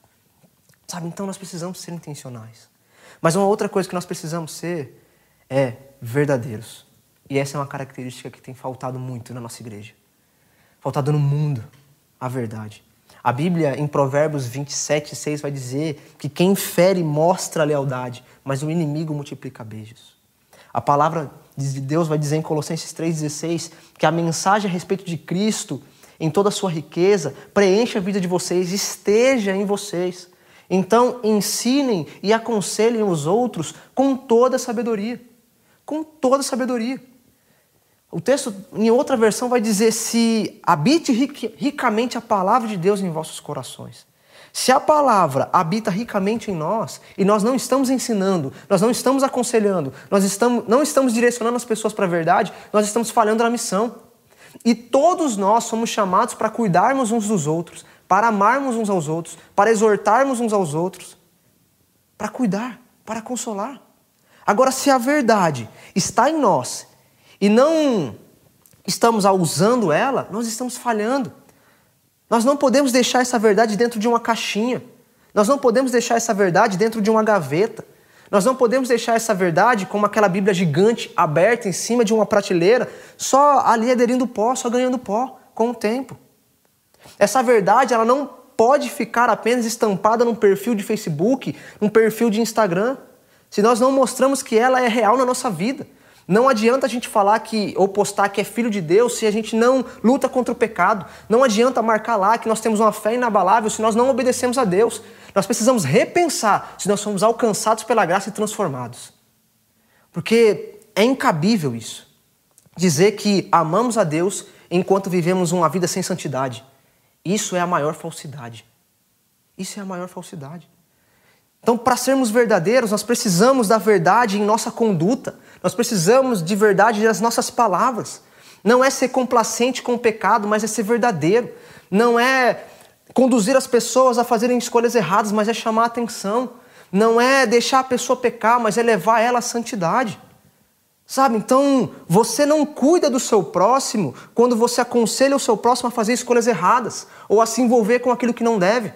[SPEAKER 1] Sabe, então nós precisamos ser intencionais. Mas uma outra coisa que nós precisamos ser é verdadeiros. E essa é uma característica que tem faltado muito na nossa igreja. Faltado no mundo a verdade. A Bíblia, em Provérbios 27, 6, vai dizer que quem fere mostra lealdade, mas o inimigo multiplica beijos. A palavra de Deus vai dizer em Colossenses 3,16 que a mensagem a respeito de Cristo, em toda a sua riqueza, preenche a vida de vocês, esteja em vocês. Então, ensinem e aconselhem os outros com toda sabedoria. Com toda sabedoria. O texto, em outra versão, vai dizer: se habite ricamente a palavra de Deus em vossos corações. Se a palavra habita ricamente em nós e nós não estamos ensinando, nós não estamos aconselhando, nós estamos, não estamos direcionando as pessoas para a verdade, nós estamos falhando na missão. E todos nós somos chamados para cuidarmos uns dos outros, para amarmos uns aos outros, para exortarmos uns aos outros, para cuidar, para consolar. Agora, se a verdade está em nós e não estamos usando ela, nós estamos falhando. Nós não podemos deixar essa verdade dentro de uma caixinha. Nós não podemos deixar essa verdade dentro de uma gaveta. Nós não podemos deixar essa verdade como aquela Bíblia gigante aberta em cima de uma prateleira, só ali aderindo pó, só ganhando pó com o tempo. Essa verdade, ela não pode ficar apenas estampada num perfil de Facebook, num perfil de Instagram, se nós não mostramos que ela é real na nossa vida. Não adianta a gente falar que ou postar que é filho de Deus se a gente não luta contra o pecado. Não adianta marcar lá que nós temos uma fé inabalável se nós não obedecemos a Deus. Nós precisamos repensar se nós somos alcançados pela graça e transformados. Porque é incabível isso. Dizer que amamos a Deus enquanto vivemos uma vida sem santidade. Isso é a maior falsidade. Isso é a maior falsidade. Então, para sermos verdadeiros, nós precisamos da verdade em nossa conduta. Nós precisamos de verdade nas nossas palavras. Não é ser complacente com o pecado, mas é ser verdadeiro. Não é conduzir as pessoas a fazerem escolhas erradas, mas é chamar a atenção. Não é deixar a pessoa pecar, mas é levar ela à santidade. Sabe? Então, você não cuida do seu próximo quando você aconselha o seu próximo a fazer escolhas erradas ou a se envolver com aquilo que não deve.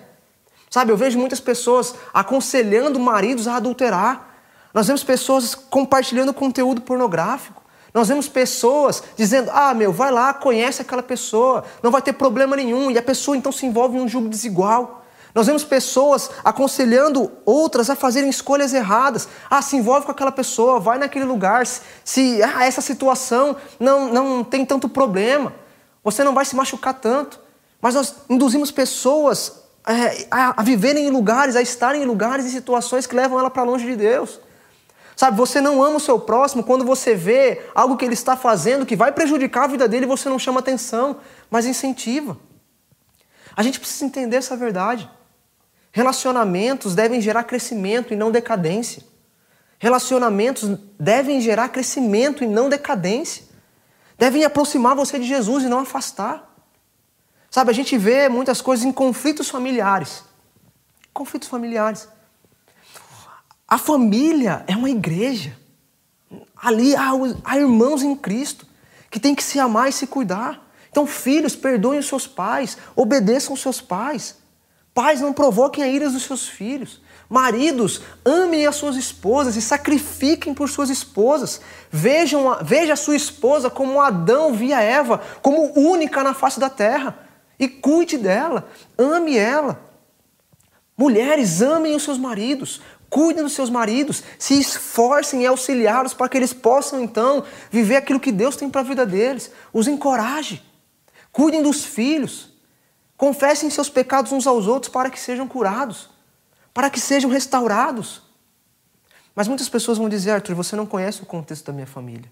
[SPEAKER 1] Sabe? Eu vejo muitas pessoas aconselhando maridos a adulterar. Nós vemos pessoas compartilhando conteúdo pornográfico. Nós vemos pessoas dizendo: ah, meu, vai lá, conhece aquela pessoa, não vai ter problema nenhum. E a pessoa então se envolve em um jogo desigual. Nós vemos pessoas aconselhando outras a fazerem escolhas erradas. Ah, se envolve com aquela pessoa, vai naquele lugar. Se ah, essa situação não, não tem tanto problema, você não vai se machucar tanto. Mas nós induzimos pessoas é, a, a viverem em lugares, a estarem em lugares e situações que levam ela para longe de Deus. Sabe, você não ama o seu próximo quando você vê algo que ele está fazendo que vai prejudicar a vida dele e você não chama atenção, mas incentiva. A gente precisa entender essa verdade. Relacionamentos devem gerar crescimento e não decadência. Relacionamentos devem gerar crescimento e não decadência. Devem aproximar você de Jesus e não afastar. Sabe, a gente vê muitas coisas em conflitos familiares. Conflitos familiares. A família é uma igreja. ali há, há irmãos em Cristo que tem que se amar e se cuidar. Então, filhos, perdoem os seus pais, obedeçam os seus pais. Pais, não provoquem a ira dos seus filhos. Maridos, amem as suas esposas e sacrifiquem por suas esposas. Vejam a, veja a sua esposa como Adão via Eva, como única na face da terra. E cuide dela, ame ela. Mulheres, amem os seus maridos, cuidem dos seus maridos, se esforcem em auxiliá-los para que eles possam então viver aquilo que Deus tem para a vida deles. Os encoraje. Cuidem dos filhos. Confessem seus pecados uns aos outros para que sejam curados para que sejam restaurados. Mas muitas pessoas vão dizer, Arthur, você não conhece o contexto da minha família.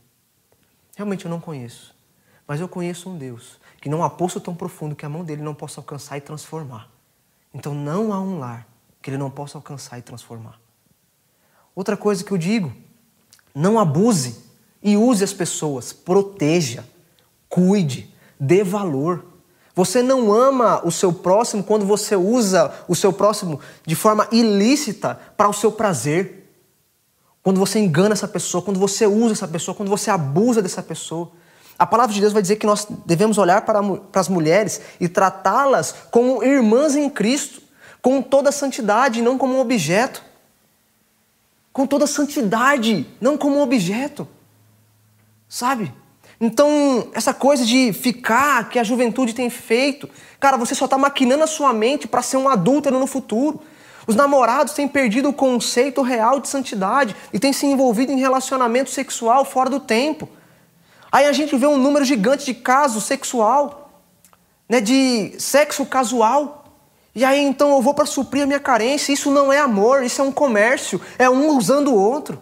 [SPEAKER 1] Realmente eu não conheço. Mas eu conheço um Deus que não há poço tão profundo que a mão dele não possa alcançar e transformar. Então não há um lar que ele não possa alcançar e transformar. Outra coisa que eu digo, não abuse e use as pessoas, proteja, cuide, dê valor. Você não ama o seu próximo quando você usa o seu próximo de forma ilícita para o seu prazer. Quando você engana essa pessoa, quando você usa essa pessoa, quando você abusa dessa pessoa. A palavra de Deus vai dizer que nós devemos olhar para, para as mulheres e tratá-las como irmãs em Cristo, com toda a santidade, não como um objeto. Com toda santidade, não como objeto. Sabe? Então, essa coisa de ficar, que a juventude tem feito, cara, você só está maquinando a sua mente para ser um adúltero no futuro. Os namorados têm perdido o conceito real de santidade e têm se envolvido em relacionamento sexual fora do tempo. Aí a gente vê um número gigante de casos sexual, né, de sexo casual. E aí então eu vou para suprir a minha carência. Isso não é amor, isso é um comércio, é um usando o outro.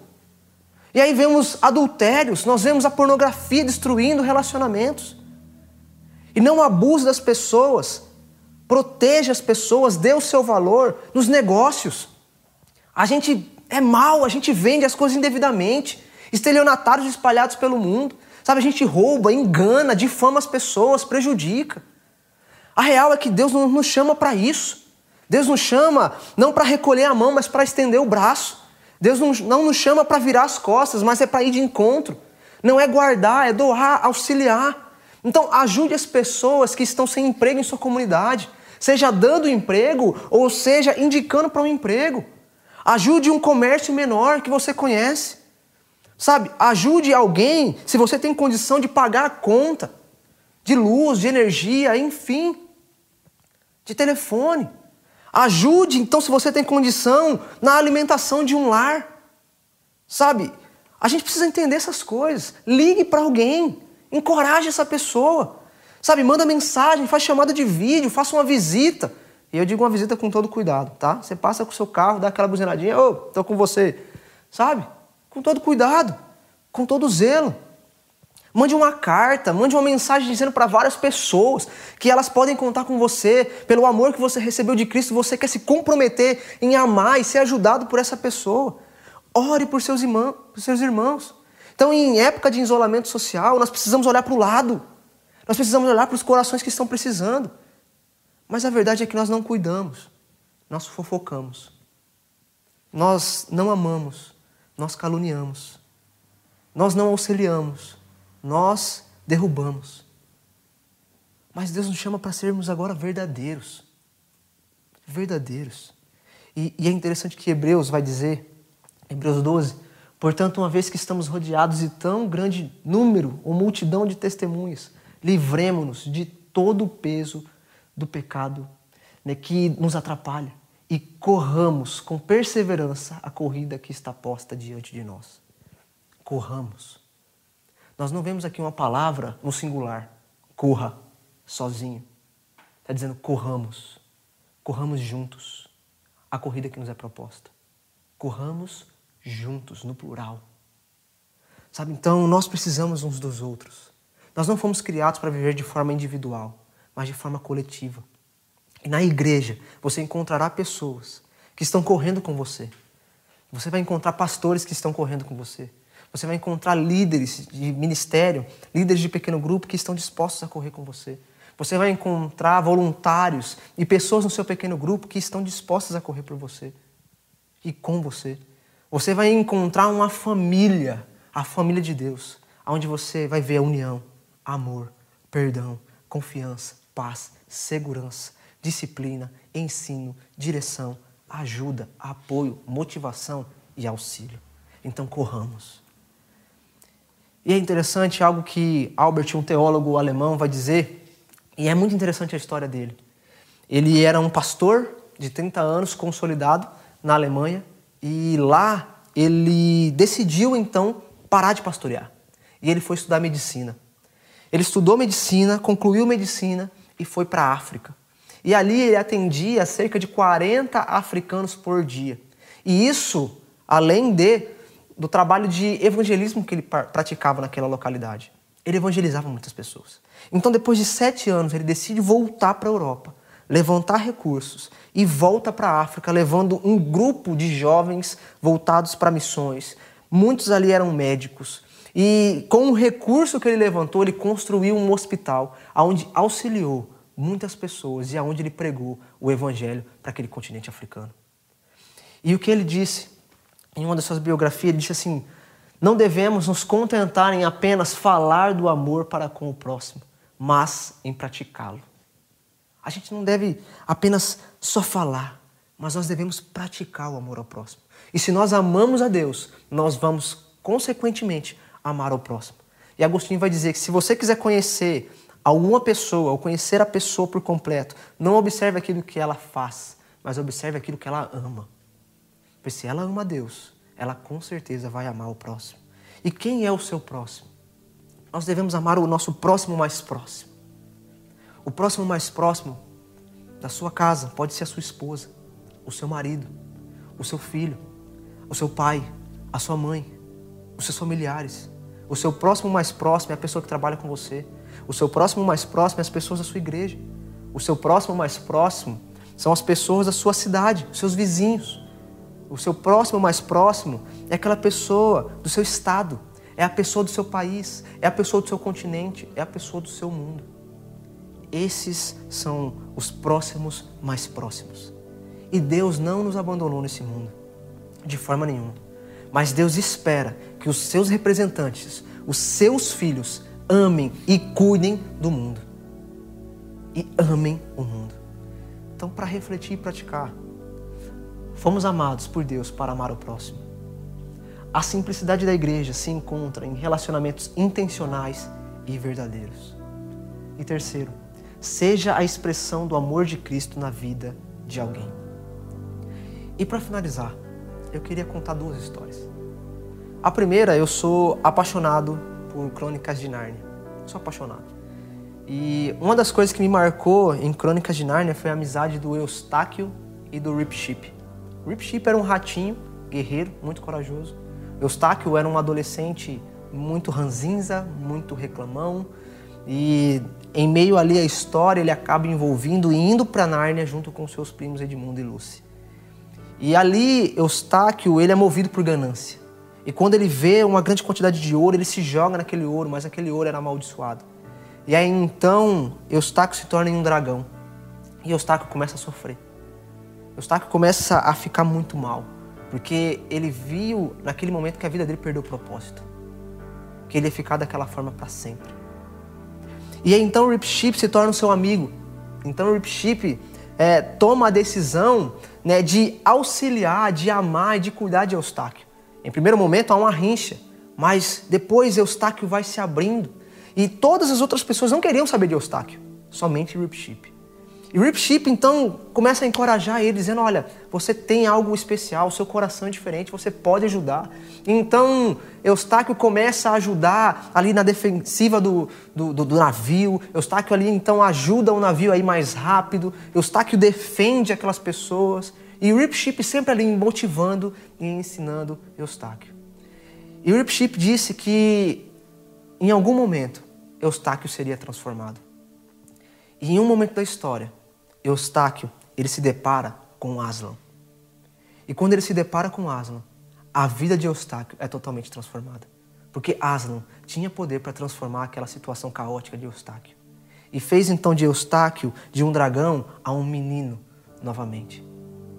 [SPEAKER 1] E aí vemos adultérios, nós vemos a pornografia destruindo relacionamentos. E não abuse das pessoas, proteja as pessoas, dê o seu valor nos negócios. A gente é mal, a gente vende as coisas indevidamente, estelionatários espalhados pelo mundo. Sabe, a gente rouba, engana, difama as pessoas, prejudica. A real é que Deus não nos chama para isso. Deus nos chama não para recolher a mão, mas para estender o braço. Deus não, nos chama para virar as costas, mas é para ir de encontro. Não é guardar, é doar, auxiliar. Então, ajude as pessoas que estão sem emprego em sua comunidade, seja dando emprego ou seja indicando para um emprego. Ajude um comércio menor que você conhece. Sabe, ajude alguém se você tem condição de pagar a conta de luz, de energia, enfim, de telefone. Ajude, então, se você tem condição, na alimentação de um lar. Sabe? A gente precisa entender essas coisas. Ligue para alguém, encoraje essa pessoa. Sabe? Manda mensagem, faz chamada de vídeo, faça uma visita. E eu digo uma visita com todo cuidado, tá? Você passa com o seu carro, dá aquela buzinadinha, ô, oh, tô com você. Sabe? Com todo cuidado, com todo zelo. Mande uma carta, mande uma mensagem dizendo para várias pessoas que elas podem contar com você, pelo amor que você recebeu de Cristo, você quer se comprometer em amar e ser ajudado por essa pessoa. Ore por seus. Por seus irmãos. Então, em época de isolamento social, nós precisamos olhar para o lado. Nós precisamos olhar para os corações que estão precisando. Mas a verdade é que nós não cuidamos, nós fofocamos. Nós não amamos, nós caluniamos. Nós não auxiliamos nós derrubamos. Mas Deus nos chama para sermos agora verdadeiros. Verdadeiros. E, e, é interessante que Hebreus vai dizer, Hebreus 12, portanto, uma vez que estamos rodeados de tão grande número ou multidão de testemunhas, livremos-nos de todo o peso do pecado né, que nos atrapalha e corramos com perseverança a corrida que está posta diante de nós. Corramos. Nós não vemos aqui uma palavra no singular, corra, sozinho. Está dizendo corramos, corramos juntos a corrida que nos é proposta. Corramos juntos, no plural. Sabe, então nós precisamos uns dos outros. Nós não fomos criados para viver de forma individual, mas de forma coletiva. E na igreja você encontrará pessoas que estão correndo com você. Você vai encontrar pastores que estão correndo com você. Você vai encontrar líderes de ministério, líderes de pequeno grupo que estão dispostos a correr com você. Você vai encontrar voluntários e pessoas no seu pequeno grupo que estão dispostas a correr por você e com você. Você vai encontrar uma família a família de Deus, onde você vai ver a união, amor, perdão, confiança, paz, segurança, disciplina, ensino, direção, ajuda, apoio, motivação e auxílio. Então corramos. E é interessante algo que Albert, um teólogo alemão, vai dizer, e é muito interessante a história dele. Ele era um pastor de 30 anos, consolidado na Alemanha, e lá ele decidiu então parar de pastorear. E ele foi estudar medicina. Ele estudou medicina, concluiu medicina e foi para a África. E ali ele atendia cerca de 40 africanos por dia. E isso, além de do trabalho de evangelismo que ele praticava naquela localidade. Ele evangelizava muitas pessoas. Então, depois de sete anos, ele decide voltar para a Europa, levantar recursos e volta para a África, levando um grupo de jovens voltados para missões. Muitos ali eram médicos. E com o recurso que ele levantou, ele construiu um hospital onde auxiliou muitas pessoas e aonde ele pregou o evangelho para aquele continente africano. E o que ele disse em uma das suas biografias, ele disse assim: Não devemos nos contentar em apenas falar do amor para com o próximo, mas em praticá-lo. A gente não deve apenas só falar, mas nós devemos praticar o amor ao próximo. E se nós amamos a Deus, nós vamos, consequentemente, amar ao próximo. E Agostinho vai dizer que se você quiser conhecer alguma pessoa ou conhecer a pessoa por completo, não observe aquilo que ela faz, mas observe aquilo que ela ama. Porque se ela ama Deus, ela com certeza vai amar o próximo. E quem é o seu próximo? Nós devemos amar o nosso próximo mais próximo. O próximo mais próximo da sua casa pode ser a sua esposa, o seu marido, o seu filho, o seu pai, a sua mãe, os seus familiares. O seu próximo mais próximo é a pessoa que trabalha com você. O seu próximo mais próximo é as pessoas da sua igreja. O seu próximo mais próximo são as pessoas da sua cidade, os seus vizinhos. O seu próximo mais próximo é aquela pessoa do seu estado, é a pessoa do seu país, é a pessoa do seu continente, é a pessoa do seu mundo. Esses são os próximos mais próximos. E Deus não nos abandonou nesse mundo, de forma nenhuma. Mas Deus espera que os seus representantes, os seus filhos, amem e cuidem do mundo. E amem o mundo. Então, para refletir e praticar, Fomos amados por Deus para amar o próximo. A simplicidade da igreja se encontra em relacionamentos intencionais e verdadeiros. E terceiro, seja a expressão do amor de Cristo na vida de alguém. E para finalizar, eu queria contar duas histórias. A primeira, eu sou apaixonado por Crônicas de Nárnia. Sou apaixonado. E uma das coisas que me marcou em Crônicas de Nárnia foi a amizade do Eustáquio e do Rip Ship. Rip Ship era um ratinho, guerreiro, muito corajoso. Eustáquio era um adolescente muito ranzinza, muito reclamão. E em meio ali à história, ele acaba envolvindo e indo para Nárnia junto com seus primos Edmundo e Lucy. E ali, Eustáquio, ele é movido por ganância. E quando ele vê uma grande quantidade de ouro, ele se joga naquele ouro, mas aquele ouro era amaldiçoado. E aí então, Eustáquio se torna um dragão. E Eustáquio começa a sofrer. Eustáquio começa a ficar muito mal, porque ele viu naquele momento que a vida dele perdeu o propósito, que ele ia ficar daquela forma para sempre. E aí então o Rip Ship se torna seu amigo. Então o Rip Ship é, toma a decisão né, de auxiliar, de amar e de cuidar de Eustáquio. Em primeiro momento há uma rincha, mas depois Eustáquio vai se abrindo e todas as outras pessoas não queriam saber de Eustáquio, somente Rip Ship. E Rip Ship então começa a encorajar ele, dizendo: Olha, você tem algo especial, seu coração é diferente, você pode ajudar. Então Eustáquio começa a ajudar ali na defensiva do, do, do, do navio. Eustáquio ali então ajuda o navio a ir mais rápido. Eustáquio defende aquelas pessoas. E Rip Ship sempre ali motivando e ensinando Eustáquio. E Rip Ship disse que em algum momento Eustáquio seria transformado. E em um momento da história, Eustáquio, ele se depara com Aslan. E quando ele se depara com Aslan, a vida de Eustáquio é totalmente transformada. Porque Aslan tinha poder para transformar aquela situação caótica de Eustáquio. E fez então de Eustáquio, de um dragão, a um menino novamente.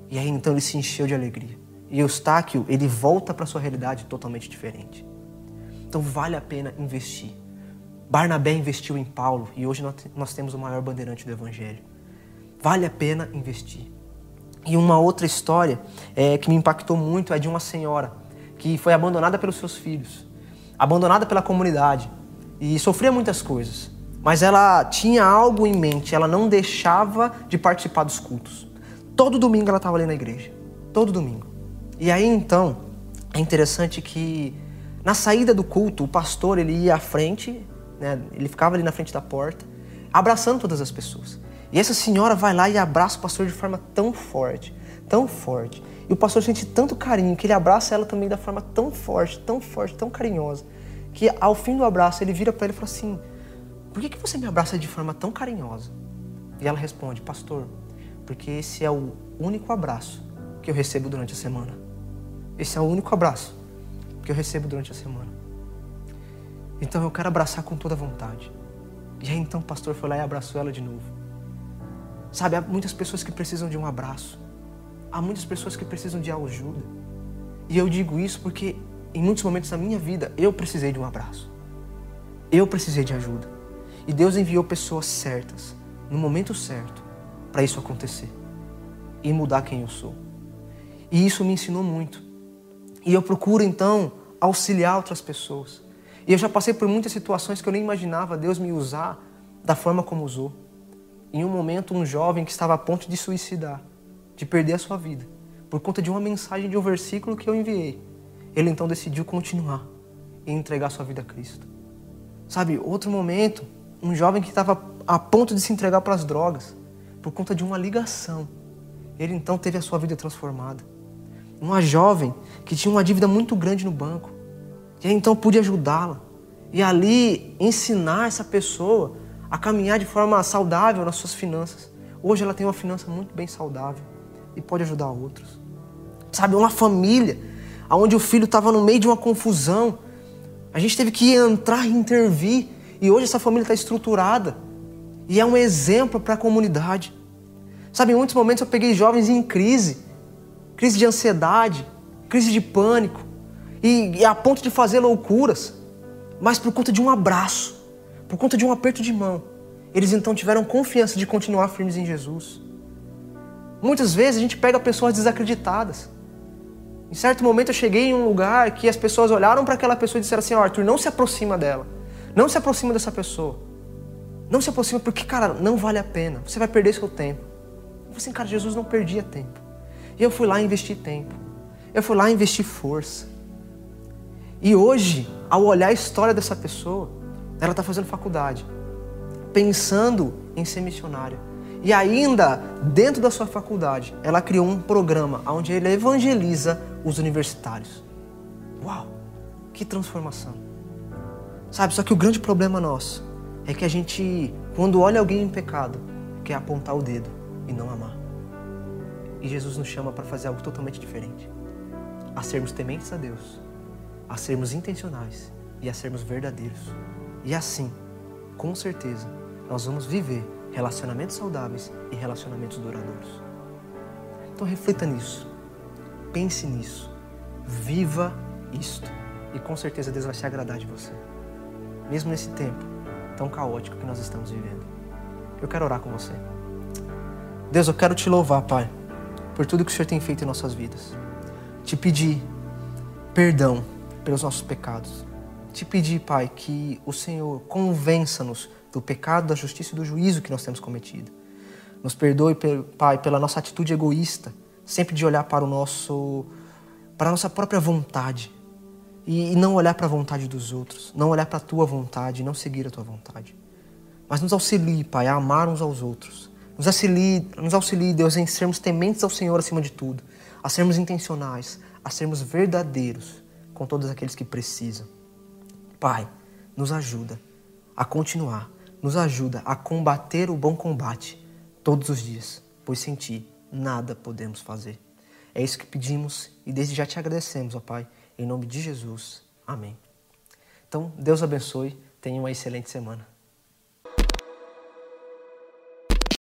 [SPEAKER 1] E aí então ele se encheu de alegria. E Eustáquio, ele volta para sua realidade totalmente diferente. Então vale a pena investir. Barnabé investiu em Paulo e hoje nós temos o maior bandeirante do Evangelho. Vale a pena investir. E uma outra história é, que me impactou muito é de uma senhora que foi abandonada pelos seus filhos, abandonada pela comunidade e sofria muitas coisas. Mas ela tinha algo em mente, ela não deixava de participar dos cultos. Todo domingo ela estava ali na igreja. Todo domingo. E aí então, é interessante que na saída do culto, o pastor ele ia à frente, né, ele ficava ali na frente da porta, abraçando todas as pessoas. E essa senhora vai lá e abraça o pastor de forma tão forte, tão forte. E o pastor sente tanto carinho que ele abraça ela também da forma tão forte, tão forte, tão carinhosa, que ao fim do abraço ele vira para ele e fala assim: Por que, que você me abraça de forma tão carinhosa? E ela responde: Pastor, porque esse é o único abraço que eu recebo durante a semana. Esse é o único abraço que eu recebo durante a semana. Então eu quero abraçar com toda vontade. E aí então o pastor foi lá e abraçou ela de novo. Sabe, há muitas pessoas que precisam de um abraço. Há muitas pessoas que precisam de ajuda. E eu digo isso porque em muitos momentos da minha vida eu precisei de um abraço. Eu precisei de ajuda. E Deus enviou pessoas certas, no momento certo, para isso acontecer e mudar quem eu sou. E isso me ensinou muito. E eu procuro então auxiliar outras pessoas. E eu já passei por muitas situações que eu nem imaginava Deus me usar da forma como usou. Em um momento, um jovem que estava a ponto de suicidar, de perder a sua vida, por conta de uma mensagem de um versículo que eu enviei. Ele então decidiu continuar e entregar sua vida a Cristo. Sabe, outro momento, um jovem que estava a ponto de se entregar para as drogas, por conta de uma ligação. Ele então teve a sua vida transformada uma jovem que tinha uma dívida muito grande no banco. E aí, então pude ajudá-la. E ali ensinar essa pessoa a caminhar de forma saudável nas suas finanças. Hoje ela tem uma finança muito bem saudável e pode ajudar outros. Sabe, uma família onde o filho estava no meio de uma confusão. A gente teve que entrar e intervir. E hoje essa família está estruturada. E é um exemplo para a comunidade. Sabe, em muitos momentos eu peguei jovens em crise crise de ansiedade, crise de pânico, e, e a ponto de fazer loucuras, mas por conta de um abraço, por conta de um aperto de mão, eles então tiveram confiança de continuar firmes em Jesus. Muitas vezes a gente pega pessoas desacreditadas. Em certo momento eu cheguei em um lugar que as pessoas olharam para aquela pessoa e disseram assim: oh, Arthur, não se aproxima dela. Não se aproxima dessa pessoa. Não se aproxima porque, cara, não vale a pena. Você vai perder seu tempo. Eu falei assim, cara, Jesus não perdia tempo. E eu fui lá investir tempo. Eu fui lá investir força. E hoje, ao olhar a história dessa pessoa, ela está fazendo faculdade, pensando em ser missionária. E ainda, dentro da sua faculdade, ela criou um programa onde ela evangeliza os universitários. Uau! Que transformação! Sabe, só que o grande problema nosso é que a gente, quando olha alguém em pecado, quer apontar o dedo e não amar. E Jesus nos chama para fazer algo totalmente diferente. A sermos tementes a Deus, a sermos intencionais e a sermos verdadeiros. E assim, com certeza, nós vamos viver relacionamentos saudáveis e relacionamentos duradouros. Então reflita nisso. Pense nisso. Viva isto. E com certeza Deus vai se agradar de você. Mesmo nesse tempo tão caótico que nós estamos vivendo. Eu quero orar com você. Deus, eu quero te louvar, Pai por tudo que o Senhor tem feito em nossas vidas. Te pedir perdão pelos nossos pecados. Te pedir, Pai, que o Senhor convença-nos do pecado, da justiça e do juízo que nós temos cometido. Nos perdoe, Pai, pela nossa atitude egoísta, sempre de olhar para o nosso para a nossa própria vontade e não olhar para a vontade dos outros, não olhar para a tua vontade, não seguir a tua vontade. Mas nos auxilie, Pai, a amar uns aos outros, nos auxilie, nos auxilie, Deus, em sermos tementes ao Senhor acima de tudo, a sermos intencionais, a sermos verdadeiros com todos aqueles que precisam. Pai, nos ajuda a continuar, nos ajuda a combater o bom combate todos os dias, pois sem Ti nada podemos fazer. É isso que pedimos e desde já te agradecemos, ó Pai, em nome de Jesus. Amém. Então, Deus abençoe, tenha uma excelente semana.